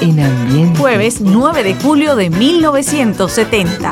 En ambiente. Jueves 9 de julio de 1970.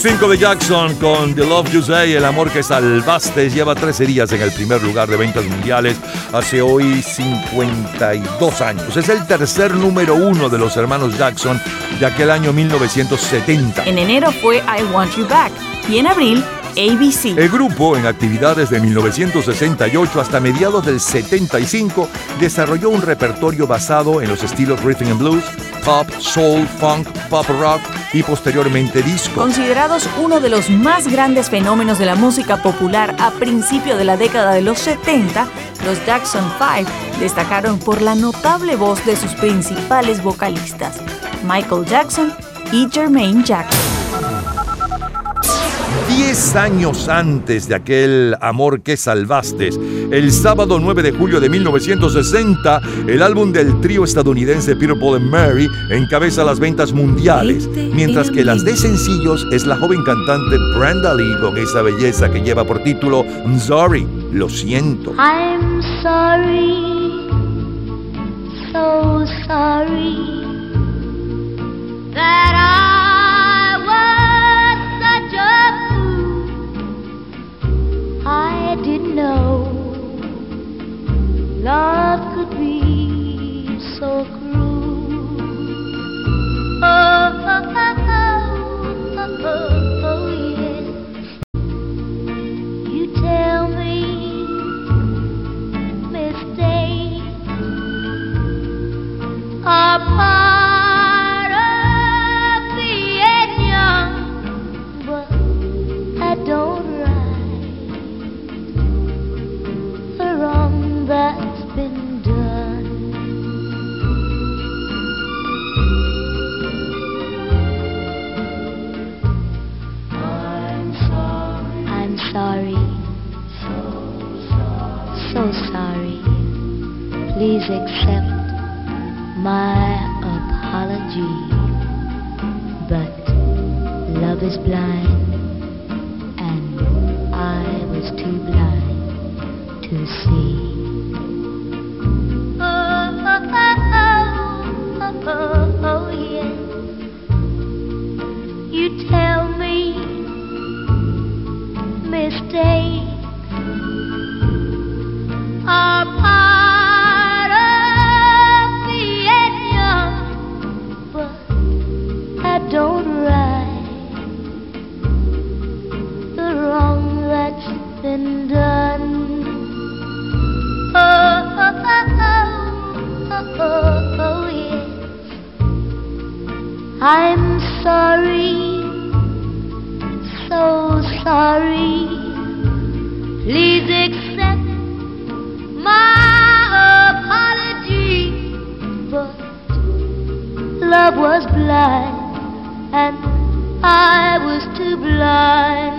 5 de Jackson con The Love You Say, El Amor que Salvaste, lleva 13 días en el primer lugar de ventas mundiales hace hoy 52 años. Es el tercer número uno de los hermanos Jackson de aquel año 1970. En enero fue I Want You Back y en abril ABC. El grupo, en actividades de 1968 hasta mediados del 75, desarrolló un repertorio basado en los estilos rhythm and blues, pop, soul, funk, pop rock y posteriormente disco. Considerados uno de los más grandes fenómenos de la música popular a principio de la década de los 70, los Jackson 5 destacaron por la notable voz de sus principales vocalistas, Michael Jackson y Jermaine Jackson. Diez años antes de aquel amor que salvaste, el sábado 9 de julio de 1960, el álbum del trío estadounidense Peter Paul and Mary encabeza las ventas mundiales, mientras que las de sencillos es la joven cantante Brenda Lee con esa belleza que lleva por título I'm Sorry, lo siento. I'm sorry, so sorry that I know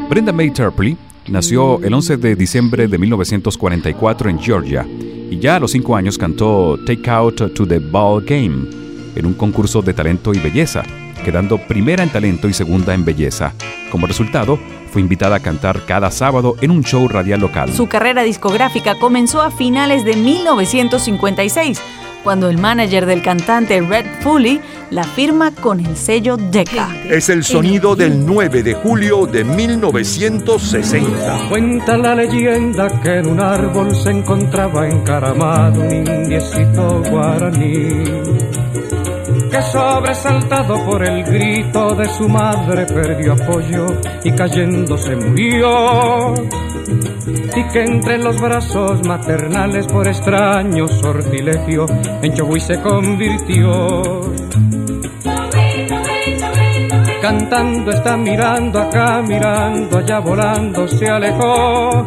Brenda May Tarpley nació el 11 de diciembre de 1944 en Georgia y ya a los 5 años cantó Take Out to the Ball Game en un concurso de talento y belleza, quedando primera en talento y segunda en belleza. Como resultado, fue invitada a cantar cada sábado en un show radial local. Su carrera discográfica comenzó a finales de 1956 cuando el manager del cantante Red Foley la firma con el sello Decca. Es el sonido del 9 de julio de 1960. Cuenta la leyenda que en un árbol se encontraba encaramado un indiecito guaraní que sobresaltado por el grito de su madre perdió apoyo y cayendo se murió. Y que entre los brazos maternales por extraño sortilegio en Chogui se convirtió. Cantando está mirando acá, mirando allá, volando se alejó.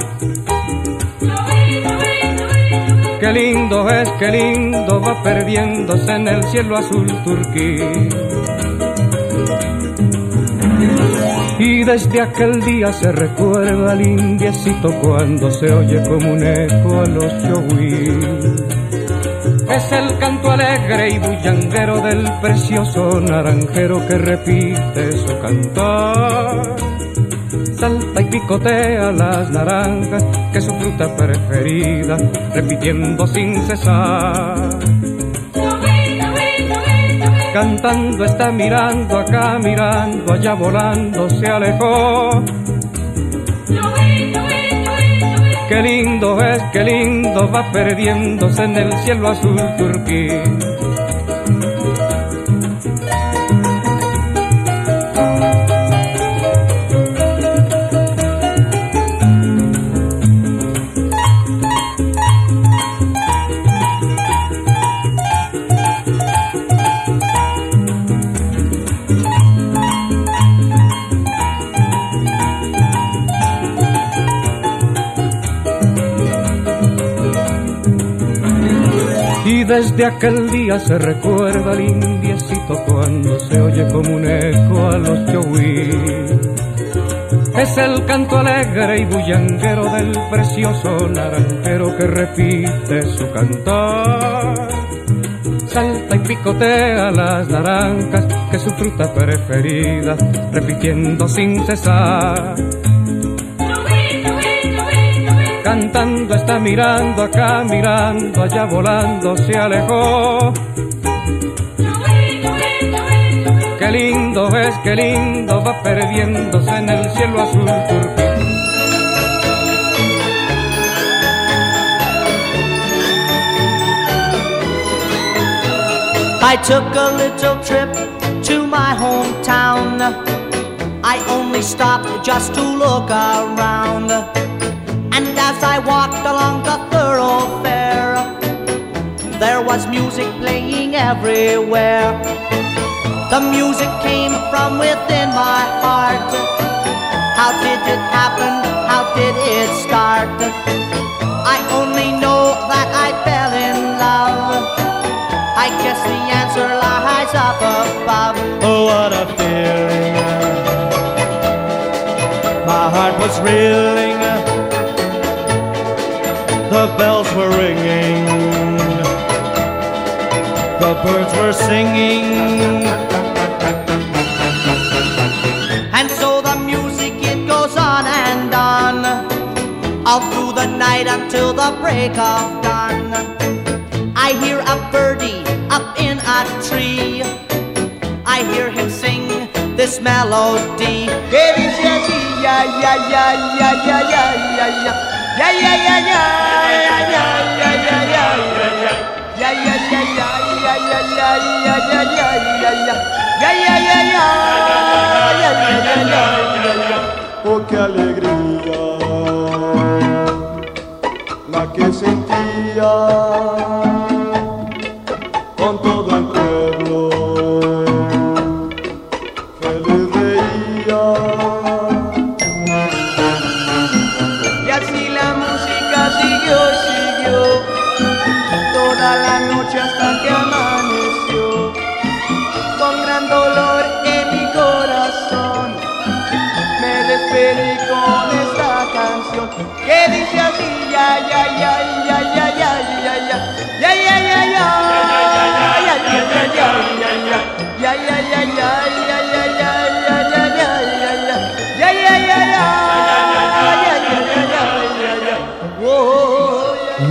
Qué lindo es, qué lindo va perdiéndose en el cielo azul turquí. Y desde aquel día se recuerda al indiecito cuando se oye como un eco a los chohuí. Es el canto alegre y bullanguero del precioso naranjero que repite su cantar salta y picotea las naranjas, que su fruta preferida, repitiendo sin cesar. Cantando está mirando acá, mirando allá, volando se alejó. Qué lindo es, qué lindo va perdiéndose en el cielo azul turquí. Desde aquel día se recuerda al indiecito cuando se oye como un eco a los chohuí. Es el canto alegre y bullanguero del precioso naranjero que repite su cantar. Salta y picotea las naranjas, que es su fruta preferida, repitiendo sin cesar está mirando acá, mirando allá, volando se alejó. Qué lindo es, qué lindo va perdiéndose en el cielo azul. I took a little trip to my hometown. I only stopped just to look around. As I walked along the thoroughfare, there was music playing everywhere. The music came from within my heart. How did it happen? How did it start? I only know that I fell in love. I guess the answer lies up above. Oh, what a feeling! My heart was reeling the bells were ringing, the birds were singing. And so the music it goes on and on, all through the night until the break of dawn. I hear a birdie up in a tree. I hear him sing this melody. Yeah, yeah, yeah, yeah, yeah, yeah, yeah, yeah. Yeah, yeah, Oh, qué alegría la que sentía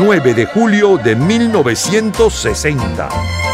9 de julio de 1960.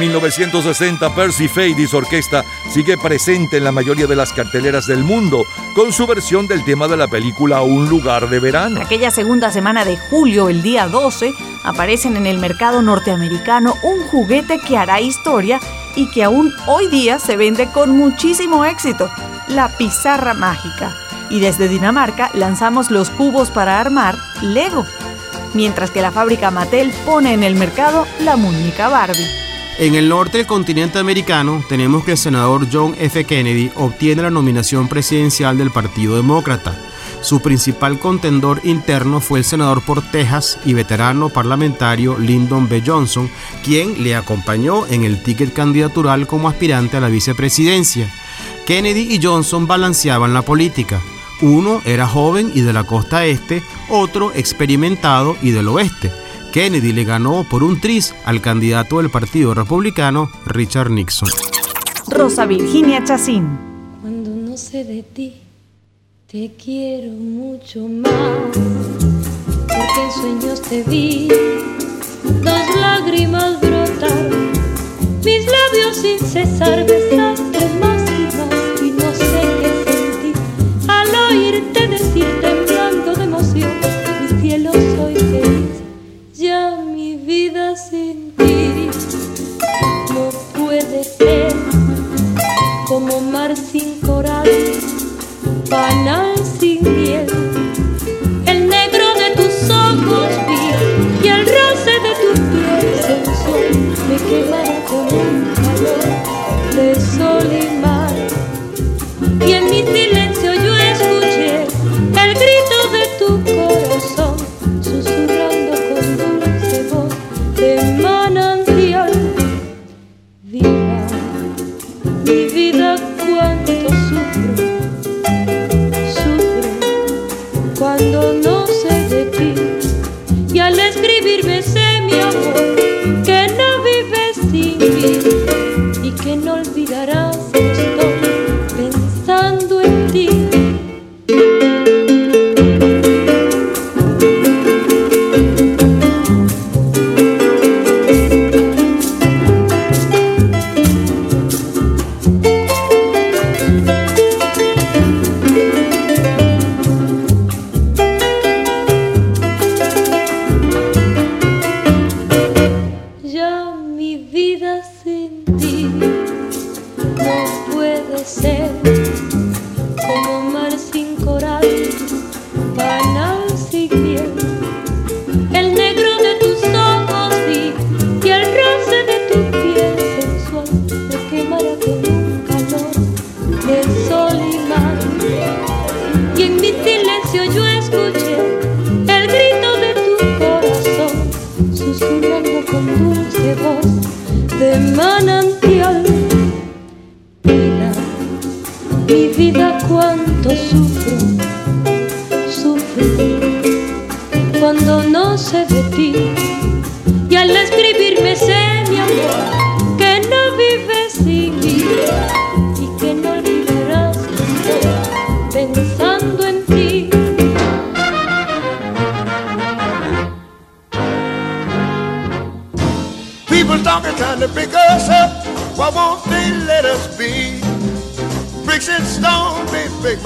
1960, Percy Fady's orquesta sigue presente en la mayoría de las carteleras del mundo con su versión del tema de la película Un lugar de verano. Aquella segunda semana de julio, el día 12, aparecen en el mercado norteamericano un juguete que hará historia y que aún hoy día se vende con muchísimo éxito, la pizarra mágica. Y desde Dinamarca lanzamos los cubos para armar Lego mientras que la fábrica Mattel pone en el mercado la muñeca Barbie. En el norte del continente americano tenemos que el senador John F. Kennedy obtiene la nominación presidencial del Partido Demócrata. Su principal contendor interno fue el senador por Texas y veterano parlamentario Lyndon B. Johnson, quien le acompañó en el ticket candidatural como aspirante a la vicepresidencia. Kennedy y Johnson balanceaban la política. Uno era joven y de la costa este, otro experimentado y del oeste. Kennedy le ganó por un tris al candidato del Partido Republicano, Richard Nixon. Rosa Virginia Chacín. Cuando no sé de ti, te quiero mucho más. Porque en sueños te vi, dos lágrimas brotar, mis labios sin cesar besaste más sin cuando no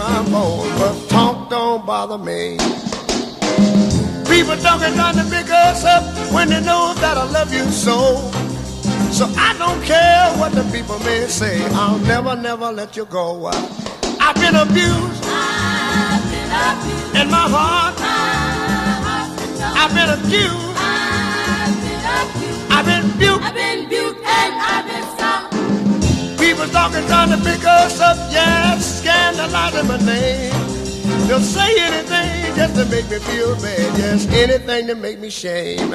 my bones, but talk don't bother me. People talking, trying to pick us up when they know that I love you so. So I don't care what the people may say. I'll never, never let you go. I've been abused. I've been abused. In my heart. I've been abused. I've been abused. I've been abused. I've been abused and I've been stung. People talking, trying to pick us up, yes, scandalizing my name. They'll say anything just to make me feel bad, yes, anything to make me shame.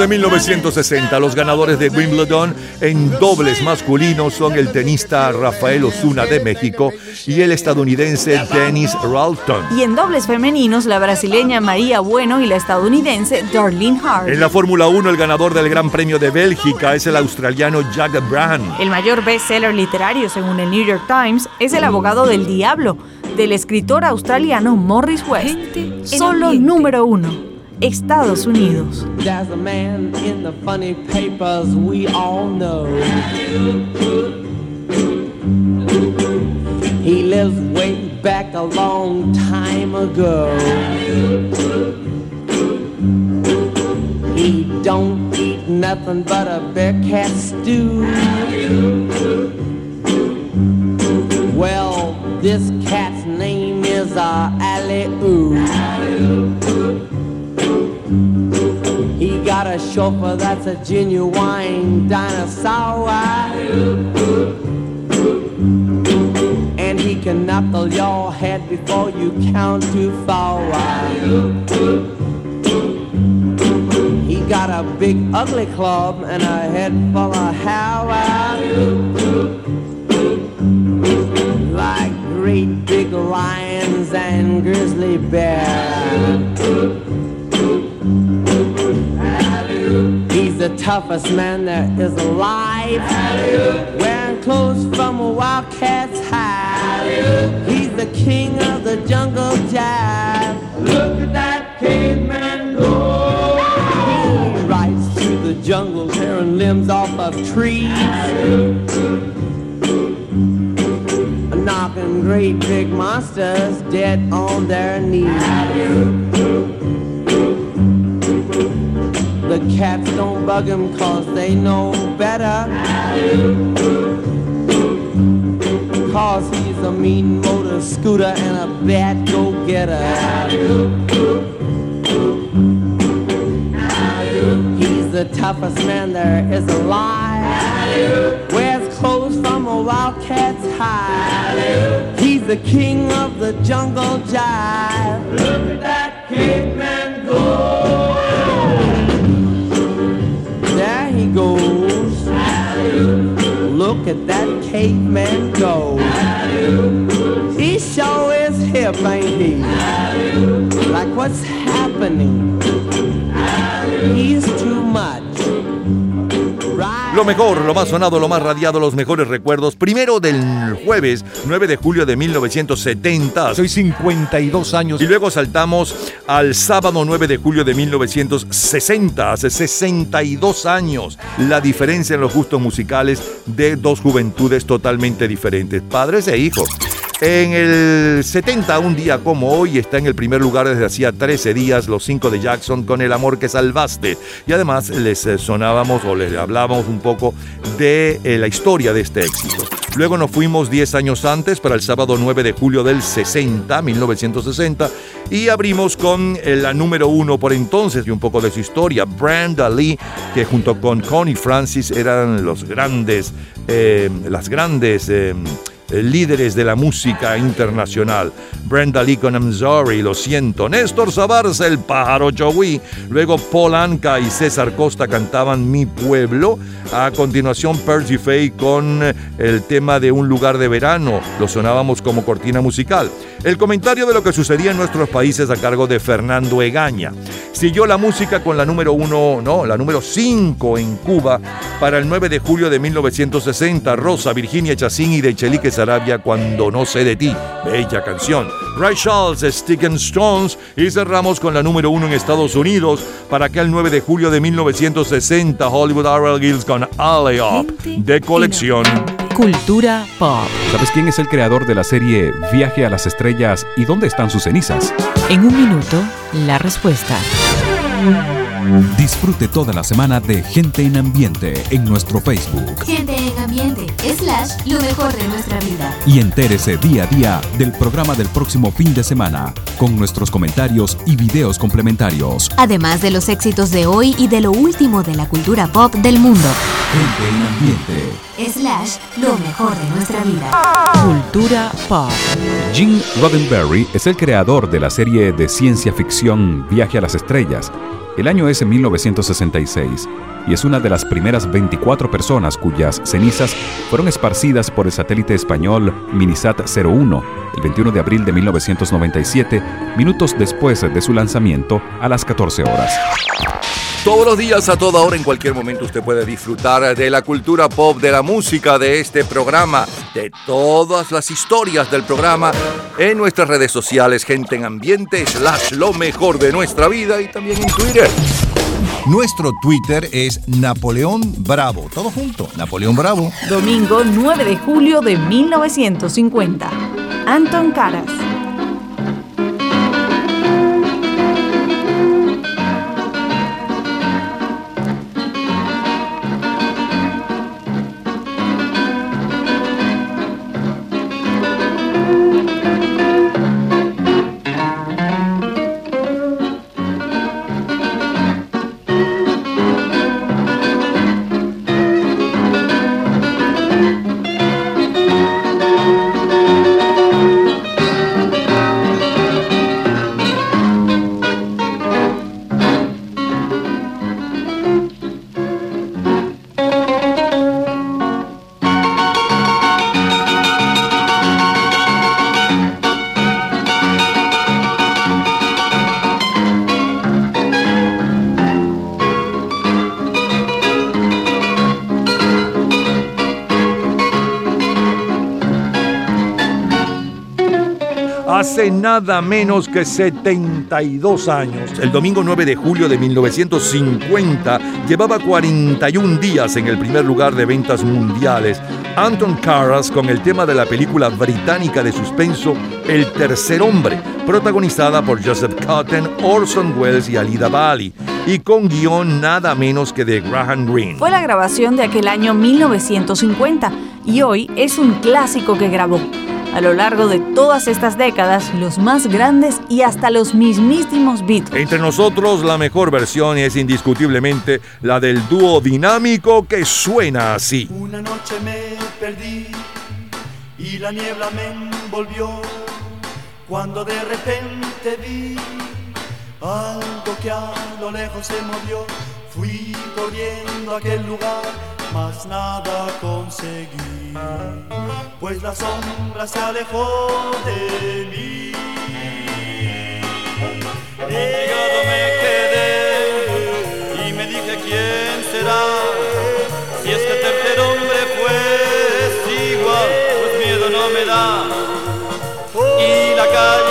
De 1960, los ganadores de Wimbledon en dobles masculinos son el tenista Rafael Osuna de México y el estadounidense Dennis Ralston. Y en dobles femeninos, la brasileña María Bueno y la estadounidense Darlene Hart. En la Fórmula 1, el ganador del Gran Premio de Bélgica es el australiano Jack Brand. El mayor bestseller literario, según el New York Times, es El abogado del diablo, del escritor australiano Morris West. Solo número uno. Estados Unidos. There's a man in the funny papers we all know. He lives way back a long time ago. He don't eat nothing but a bear cat stew. Well, this cat's name is uh, Ali got a chauffeur that's a genuine dinosaur. And he can knuckle your head before you count too far. He got a big ugly club and a head full of hair. Like great big lions and grizzly bears. The toughest man there is alive. Wearing clothes from a wildcat's hide. He's the king of the jungle jive. Look at that caveman go. He rides through the jungle, tearing limbs off of trees. Knocking great big monsters dead on their knees. The cats don't bug him cause they know better. Cause he's a mean motor scooter and a bad go-getter. He's the toughest man there is alive. Wears clothes from a wildcat's hide. He's the king of the jungle jive. Look at that caveman go. Look at that caveman go. He sure is hip, ain't he? Like what's happening? He's too much. Lo mejor, lo más sonado, lo más radiado, los mejores recuerdos. Primero del jueves 9 de julio de 1970. Soy 52 años. Y luego saltamos al sábado 9 de julio de 1960. Hace 62 años. La diferencia en los gustos musicales de dos juventudes totalmente diferentes. Padres e hijos. En el 70, un día como hoy, está en el primer lugar desde hacía 13 días los 5 de Jackson con El amor que salvaste. Y además les eh, sonábamos o les hablábamos un poco de eh, la historia de este éxito. Luego nos fuimos 10 años antes para el sábado 9 de julio del 60, 1960, y abrimos con la número uno por entonces y un poco de su historia, Brenda Lee, que junto con Connie Francis eran los grandes, eh, las grandes... Líderes de la música internacional. Brenda Lee con I'm Sorry, lo siento. Néstor Sabarza, el pájaro Joey. Luego Paul Anka y César Costa cantaban Mi Pueblo. A continuación Percy Faye con eh, el tema de Un lugar de verano. Lo sonábamos como cortina musical. El comentario de lo que sucedía en nuestros países a cargo de Fernando Egaña. Siguió la música con la número uno, no, la número 5 en Cuba para el 9 de julio de 1960. Rosa, Virginia Chacín y de Chelique Arabia cuando no sé de ti. Bella canción. Ray Charles, Stick and Stones. Y cerramos con la número uno en Estados Unidos para aquel 9 de julio de 1960. Hollywood R.L. Gills con Alley Up. De colección. Cultura pop. ¿Sabes quién es el creador de la serie Viaje a las Estrellas y dónde están sus cenizas? En un minuto, la respuesta. Disfrute toda la semana de Gente en Ambiente en nuestro Facebook. Gente en Ambiente, slash, lo mejor de nuestra vida. Y entérese día a día del programa del próximo fin de semana, con nuestros comentarios y videos complementarios. Además de los éxitos de hoy y de lo último de la cultura pop del mundo. Gente en Ambiente. Slash, lo mejor de nuestra vida. Cultura pop. Gene Roddenberry es el creador de la serie de ciencia ficción Viaje a las Estrellas el año es 1966 y es una de las primeras 24 personas cuyas cenizas fueron esparcidas por el satélite español Minisat 01 el 21 de abril de 1997, minutos después de su lanzamiento a las 14 horas. Todos los días, a toda hora, en cualquier momento, usted puede disfrutar de la cultura pop, de la música, de este programa, de todas las historias del programa en nuestras redes sociales, gente en ambiente, slash lo mejor de nuestra vida y también en Twitter. Nuestro Twitter es Napoleón Bravo. Todo junto, Napoleón Bravo. Domingo 9 de julio de 1950. Anton Caras. Nada menos que 72 años. El domingo 9 de julio de 1950 llevaba 41 días en el primer lugar de ventas mundiales. Anton Karas con el tema de la película británica de suspenso El tercer hombre, protagonizada por Joseph Cotton, Orson Welles y Alida Bali, y con guion nada menos que de Graham Greene. Fue la grabación de aquel año 1950 y hoy es un clásico que grabó a lo largo de todas estas décadas los más grandes y hasta los mismísimos Beatles. Entre nosotros la mejor versión es indiscutiblemente la del dúo dinámico que suena así. Una noche me perdí y la niebla me envolvió cuando de repente vi algo que a lo lejos se movió. Fui corriendo a aquel lugar, mas nada conseguí pues la sombra se alejó de mí. Obligado me quedé y me dije quién será, si es que el tercer hombre fue igual, pues miedo no me da. Y la calle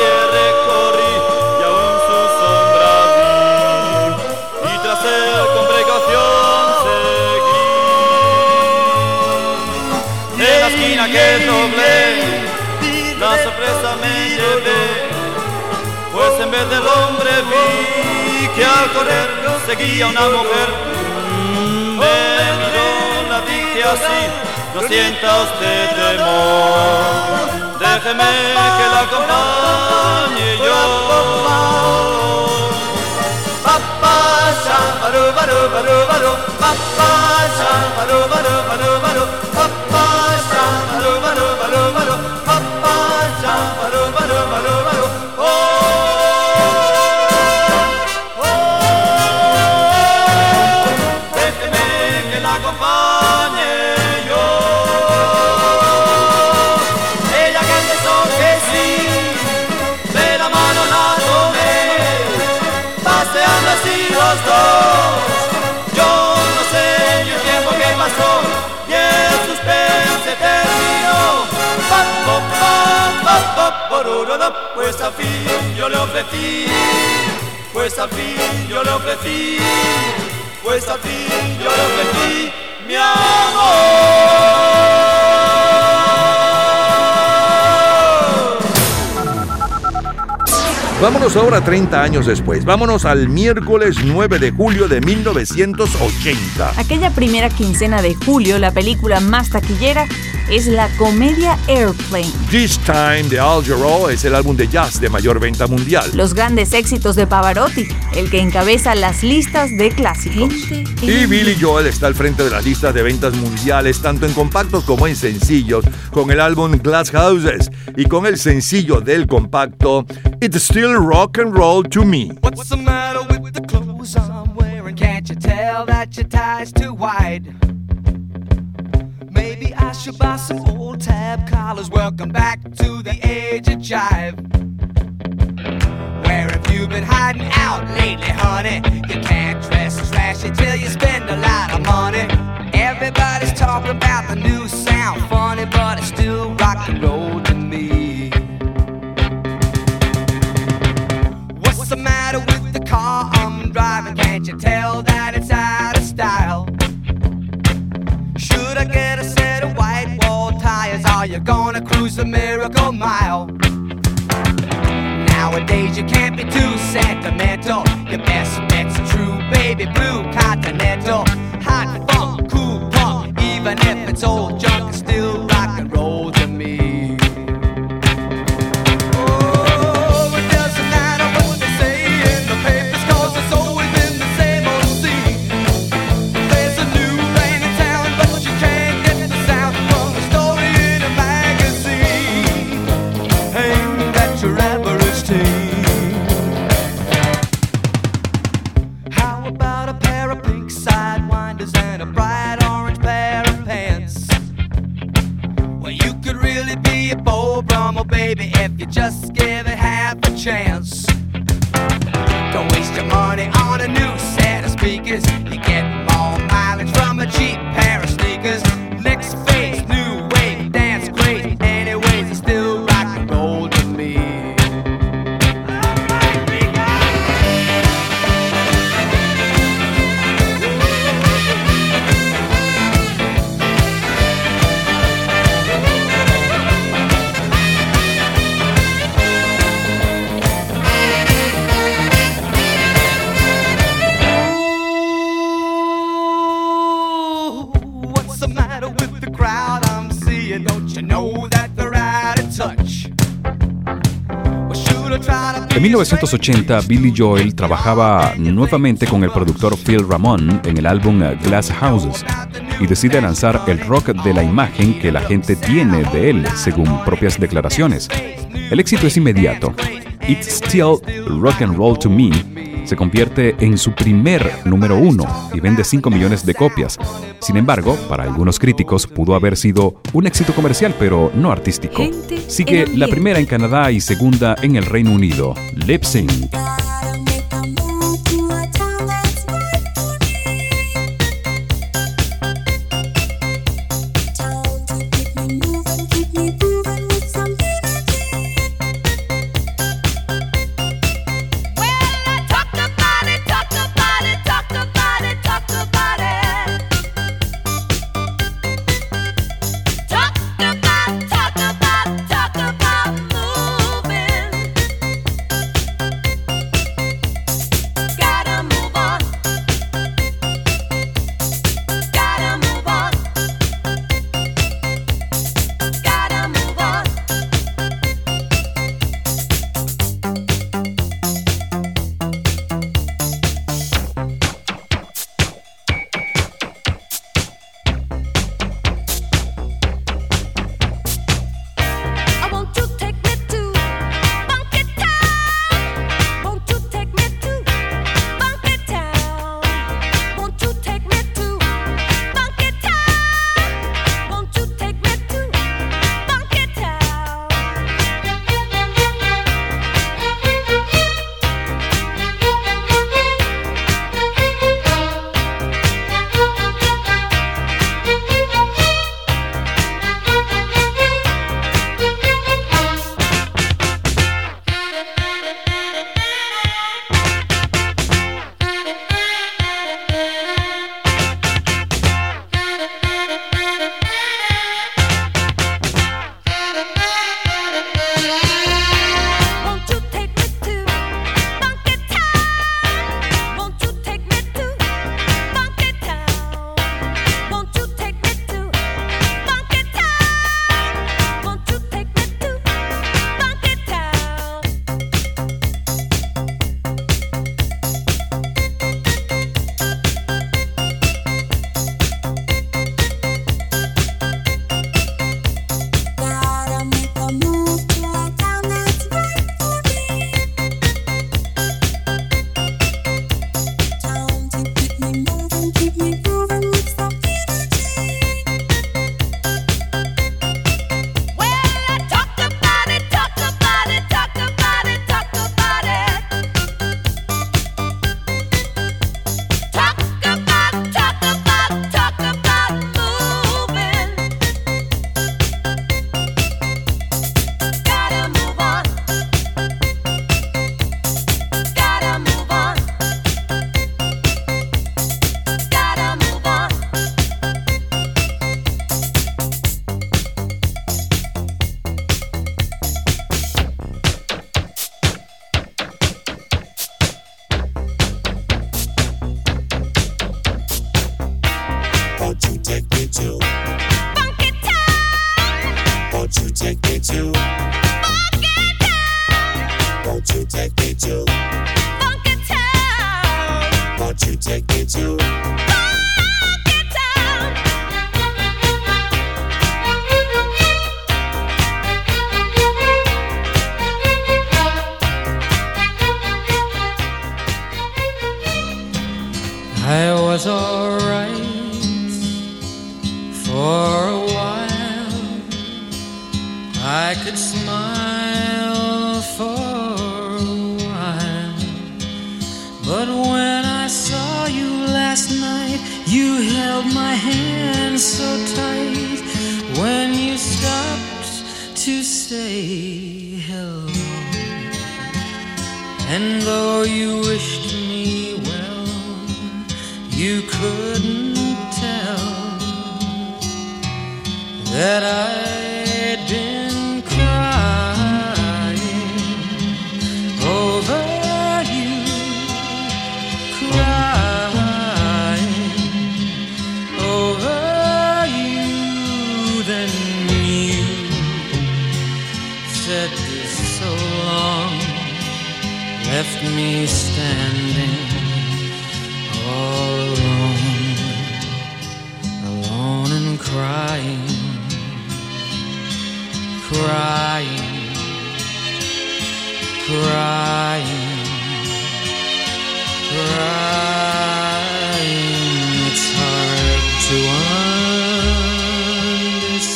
la sorpresa me llevé, pues en vez del hombre vi que al correr seguía una mujer. Me miró, la dije así no sienta usted temor. Déjeme que la acompañe yo. sha baro baro baro baro papa sha baro baro baro baro papa sha baro baro baro baro papa sha baro baro baro baro oh oh. Make me la Pues al fin yo le ofrecí, pues al fin yo le ofrecí, pues al fin yo le ofrecí mi amor. Vámonos ahora 30 años después. Vámonos al miércoles 9 de julio de 1980. Aquella primera quincena de julio, la película más taquillera es la comedia Airplane. This Time de Al Jarreau es el álbum de jazz de mayor venta mundial. Los grandes éxitos de Pavarotti, el que encabeza las listas de clásicos. Y Billy Joel está al frente de las listas de ventas mundiales, tanto en compactos como en sencillos, con el álbum Glass Houses y con el sencillo del compacto It's Still Rock and Roll to Me. What's the matter with the clothes I'm wearing? Can't you tell that your tie's too wide? Maybe I should buy some old tab collars. Welcome back to the age of jive. Where have you been hiding out lately, honey? You can't dress as flashy till you spend a lot of money. Everybody's talking about the new sound, funny, but it's still rock and roll you tell that it's out of style? Should I get a set of white wall tires? Are you gonna cruise the miracle mile? Nowadays you can't be too sentimental. Your best bet's a true baby blue continental. Hot 1980, Billy Joel trabajaba nuevamente con el productor Phil Ramone en el álbum Glass Houses y decide lanzar el rock de la imagen que la gente tiene de él, según propias declaraciones. El éxito es inmediato. It's Still Rock and Roll to Me se convierte en su primer número uno y vende 5 millones de copias. Sin embargo, para algunos críticos pudo haber sido un éxito comercial, pero no artístico. Sigue la primera en Canadá y segunda en el Reino Unido. Lip Sync. Crying, crying, crying. It's hard to understand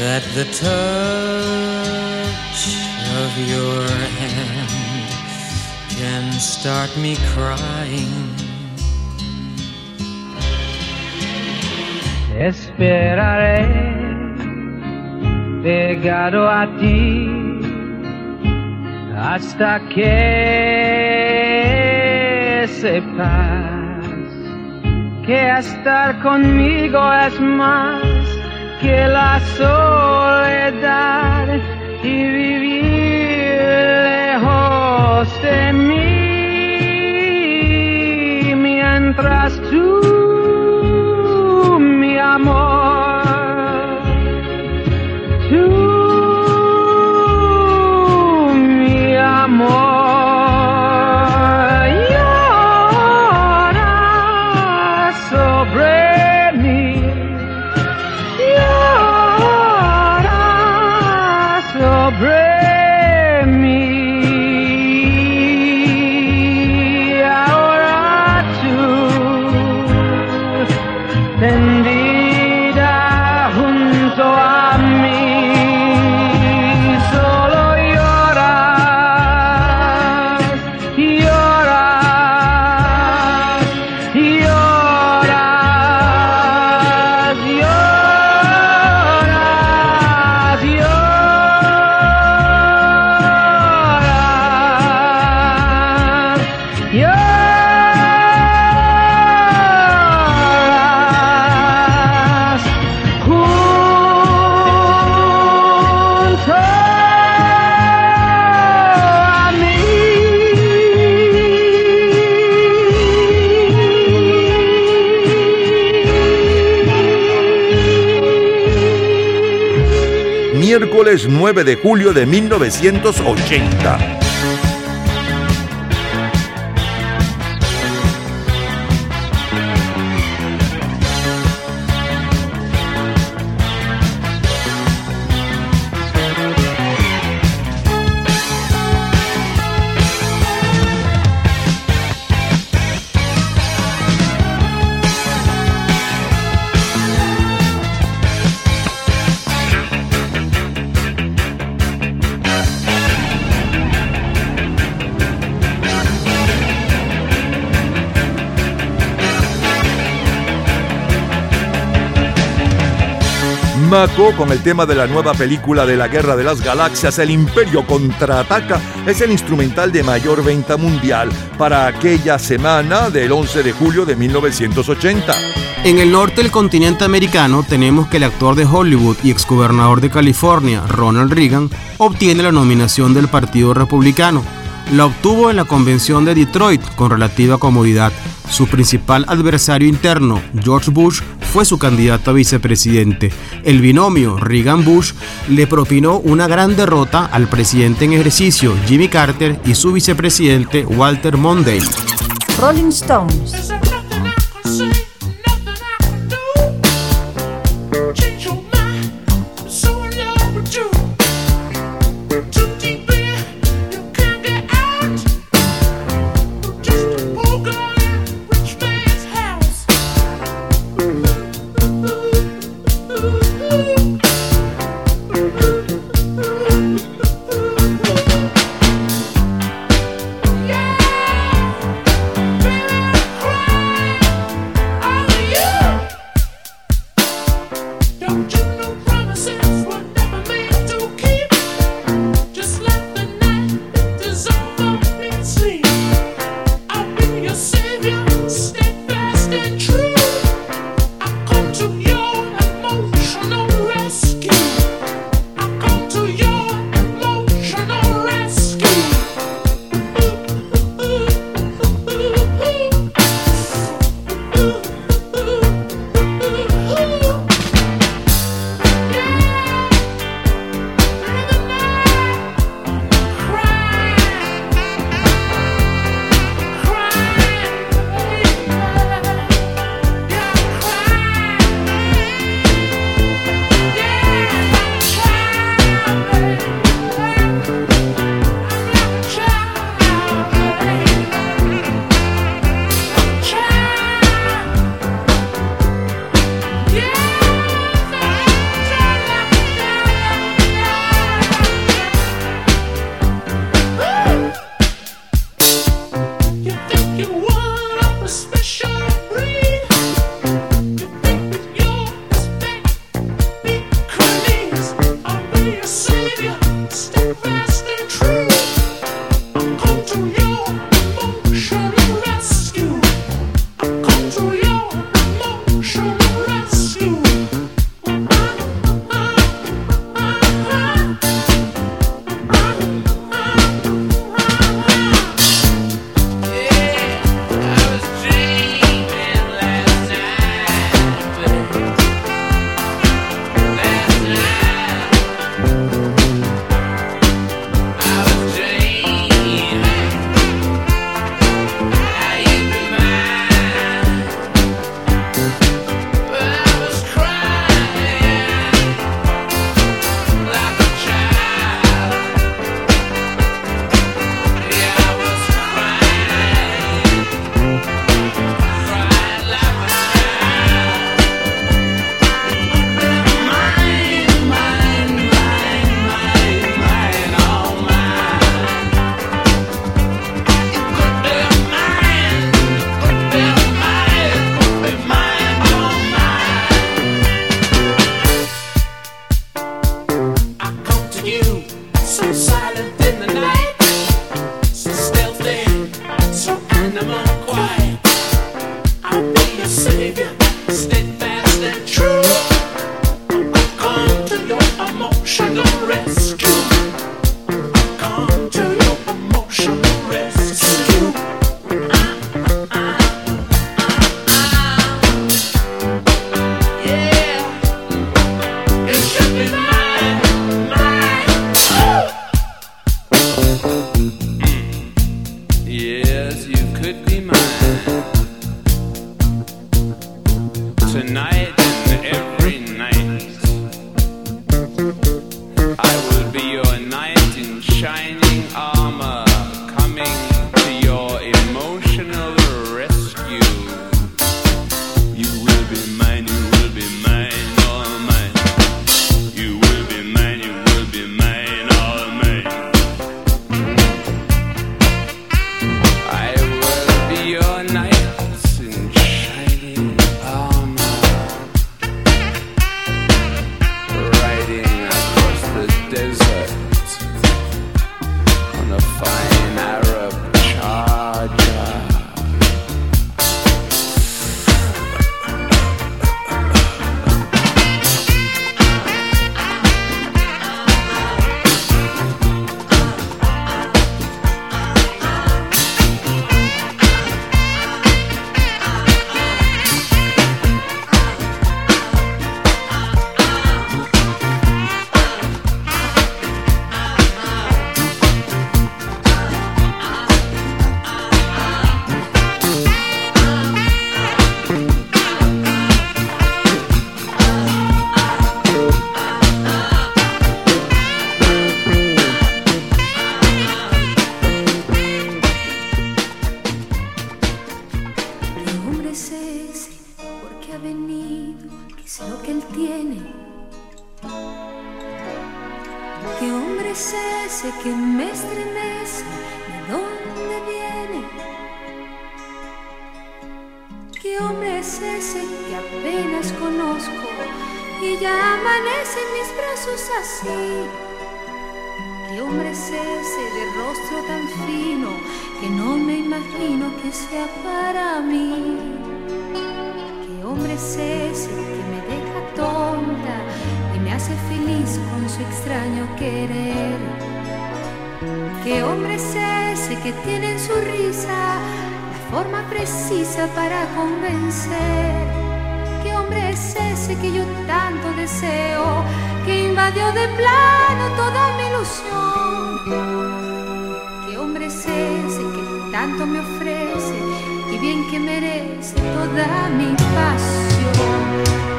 that the touch of your hand can start me crying. Esperaré pegado a ti hasta que sepas que estar conmigo es más que la soledad y vivir lejos de mí. Mientras tú mi amor Miércoles 9 de julio de 1980. Con el tema de la nueva película de la Guerra de las Galaxias, El Imperio contraataca, es el instrumental de mayor venta mundial para aquella semana del 11 de julio de 1980. En el norte del continente americano tenemos que el actor de Hollywood y exgobernador de California, Ronald Reagan, obtiene la nominación del Partido Republicano. La obtuvo en la convención de Detroit con relativa comodidad. Su principal adversario interno, George Bush, fue su candidato a vicepresidente. El binomio Reagan-Bush le propinó una gran derrota al presidente en ejercicio, Jimmy Carter, y su vicepresidente, Walter Mondale. Rolling Stones. Que tiene en su risa la forma precisa para convencer? ¿Qué hombre es ese que yo tanto deseo, que invadió de plano toda mi ilusión? ¿Qué hombre es ese que tanto me ofrece y bien que merece toda mi pasión?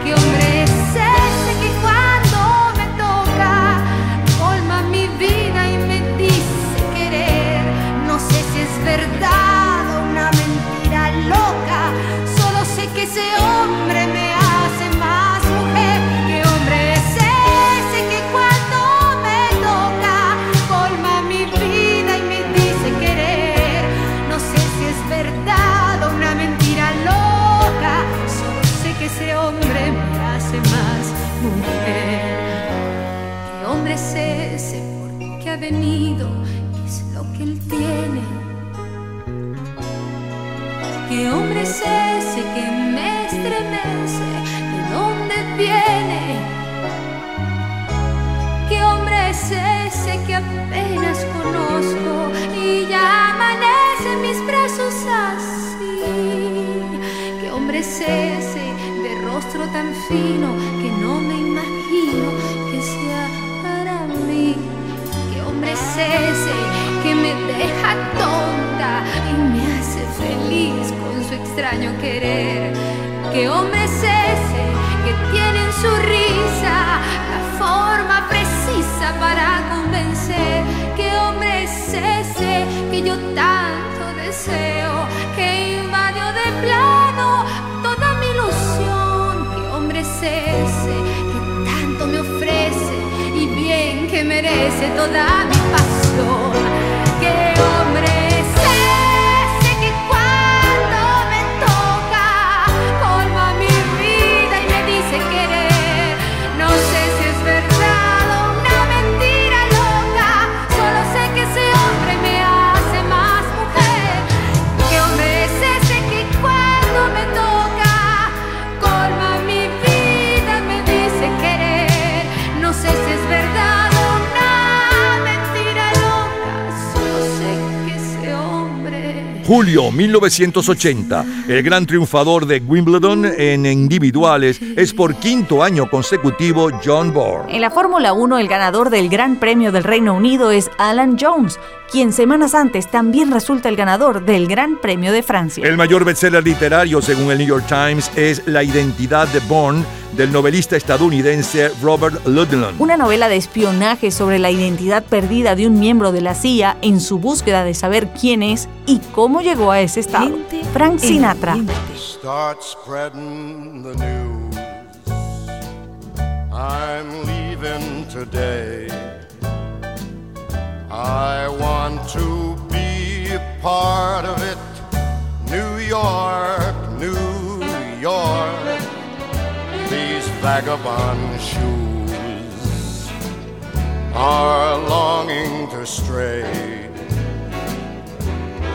¿Qué hombre es ese sé si es verdad o una mentira loca, solo sé que ese hombre Julio 1980, el gran triunfador de Wimbledon en individuales es por quinto año consecutivo John Bourne. En la Fórmula 1, el ganador del Gran Premio del Reino Unido es Alan Jones, quien semanas antes también resulta el ganador del Gran Premio de Francia. El mayor bestseller literario, según el New York Times, es La identidad de Bourne del novelista estadounidense Robert Ludlum. Una novela de espionaje sobre la identidad perdida de un miembro de la CIA en su búsqueda de saber quién es y cómo llegó a ese estado. Frank Sinatra. Start spreading the news. I'm leaving today. I want to be a part of it. New York, New York. These vagabond shoes are longing to stray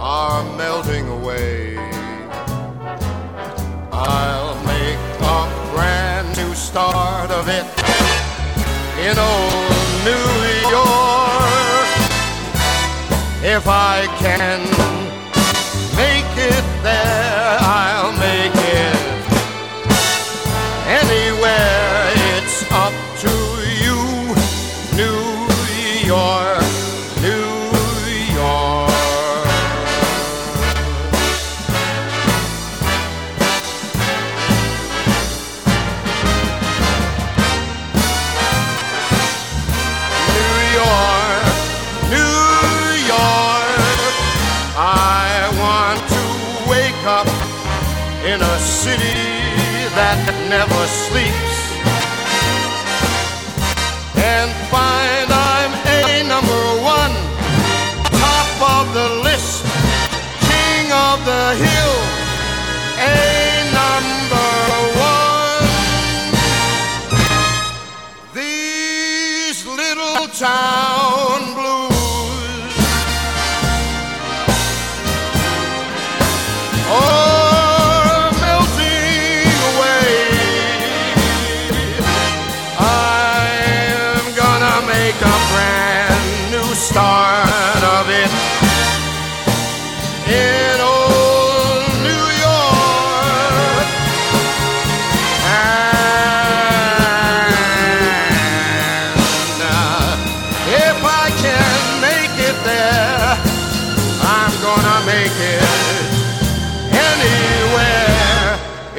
are melting away. I'll make a brand new start of it in old New York. If I can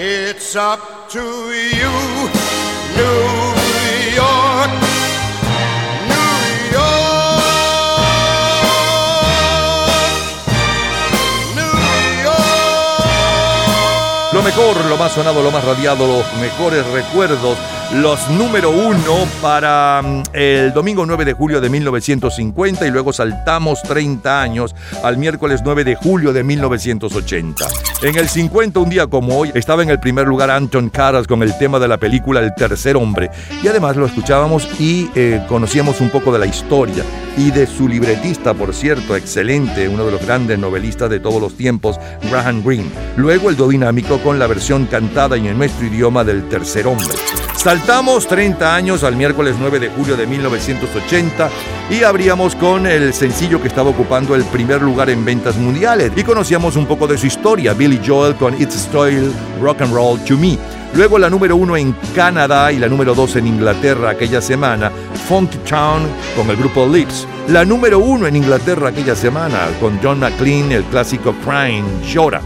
It's up to you, New York. Lo mejor, lo más sonado, lo más radiado, los mejores recuerdos, los número uno para mm, el domingo 9 de julio de 1950 y luego saltamos 30 años al miércoles 9 de julio de 1980. En el 50, un día como hoy, estaba en el primer lugar Anton Karas con el tema de la película El tercer hombre y además lo escuchábamos y eh, conocíamos un poco de la historia y de su libretista, por cierto, excelente, uno de los grandes novelistas de todos los tiempos, Graham Greene. Luego el dúo dinámico con la versión cantada y en nuestro idioma del tercer hombre. Saltamos 30 años al miércoles 9 de julio de 1980 y abríamos con el sencillo que estaba ocupando el primer lugar en ventas mundiales y conocíamos un poco de su historia, Billy Joel con It's Style Rock and Roll to Me. Luego la número uno en Canadá y la número dos en Inglaterra aquella semana, Funky Town con el grupo Lips. La número uno en Inglaterra aquella semana con John McLean, el clásico Crying, Llora.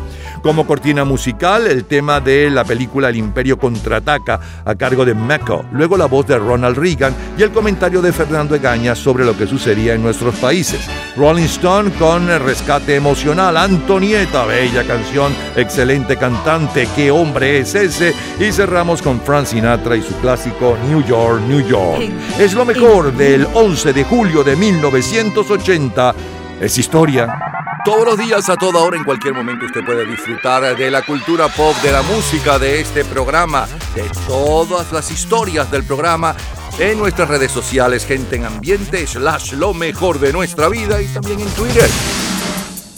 Como cortina musical, el tema de la película El Imperio Contraataca a cargo de Mecco, luego la voz de Ronald Reagan y el comentario de Fernando Egaña sobre lo que sucedía en nuestros países. Rolling Stone con Rescate Emocional, Antonieta, bella canción, excelente cantante, qué hombre es ese. Y cerramos con Frank Sinatra y su clásico New York, New York. Es lo mejor del 11 de julio de 1980. Es historia. Todos los días, a toda hora, en cualquier momento, usted puede disfrutar de la cultura pop, de la música, de este programa, de todas las historias del programa en nuestras redes sociales, gente en ambiente, slash lo mejor de nuestra vida y también en Twitter.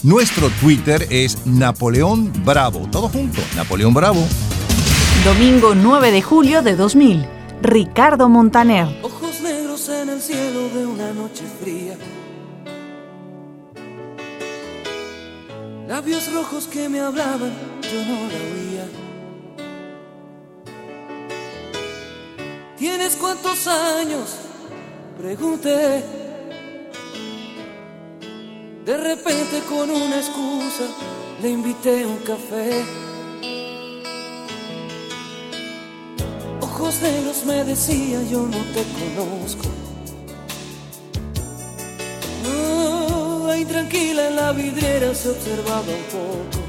Nuestro Twitter es Napoleón Bravo. Todo junto, Napoleón Bravo. Domingo 9 de julio de 2000. Ricardo Montaner. Ojos negros en el cielo de una noche fría. Labios rojos que me hablaban, yo no la oía. ¿Tienes cuántos años? Pregunté. De repente con una excusa le invité a un café. Ojos negros me decía yo no te conozco. Oh, ahí tranquila en la vidriera se observaba un poco.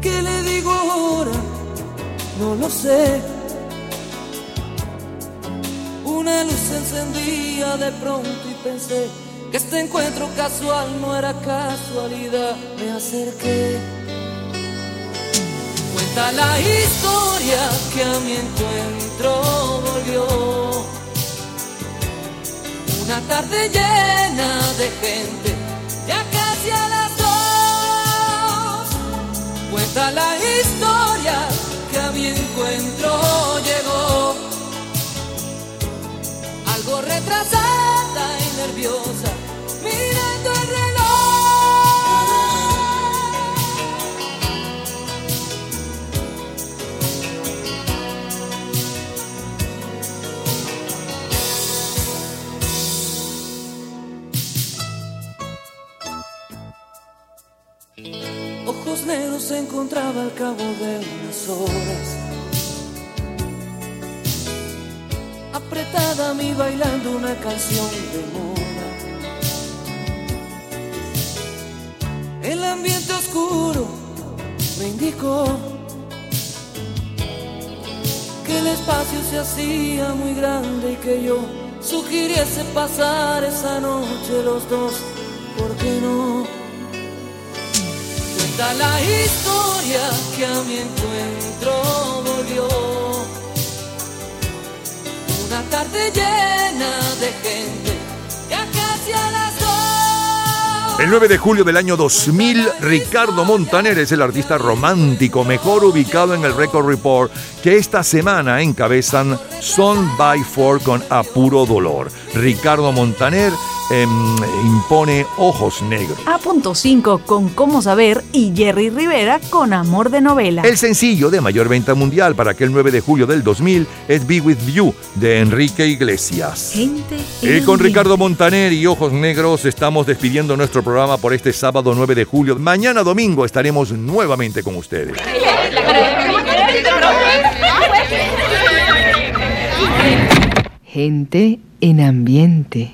¿Qué le digo ahora? No lo sé. Una luz se encendía de pronto y pensé que este encuentro casual no era casualidad. Me acerqué. Cuenta la historia que a mi encuentro volvió. Una tarde llena de gente, ya casi a las dos. Cuenta la historia que a mi encuentro llegó. Algo retrasada y nerviosa, El ambiente oscuro indicó que el espacio se hacía muy grande y que yo sugiriese pasar esa noche los dos, ¿por qué no? Cuenta la historia que a mi encuentro volvió. El 9 de julio del año 2000, Ricardo Montaner es el artista romántico mejor ubicado en el Record Report que esta semana encabezan Son by Four con Apuro Dolor. Ricardo Montaner em, impone Ojos Negros. A punto 5 con Cómo Saber y Jerry Rivera con Amor de Novela. El sencillo de mayor venta mundial para aquel 9 de julio del 2000 es Be With You de Enrique Iglesias. Gente. Y con Ricardo Montaner y Ojos Negros estamos despidiendo nuestro programa por este sábado 9 de julio. Mañana domingo estaremos nuevamente con ustedes. Gente en ambiente.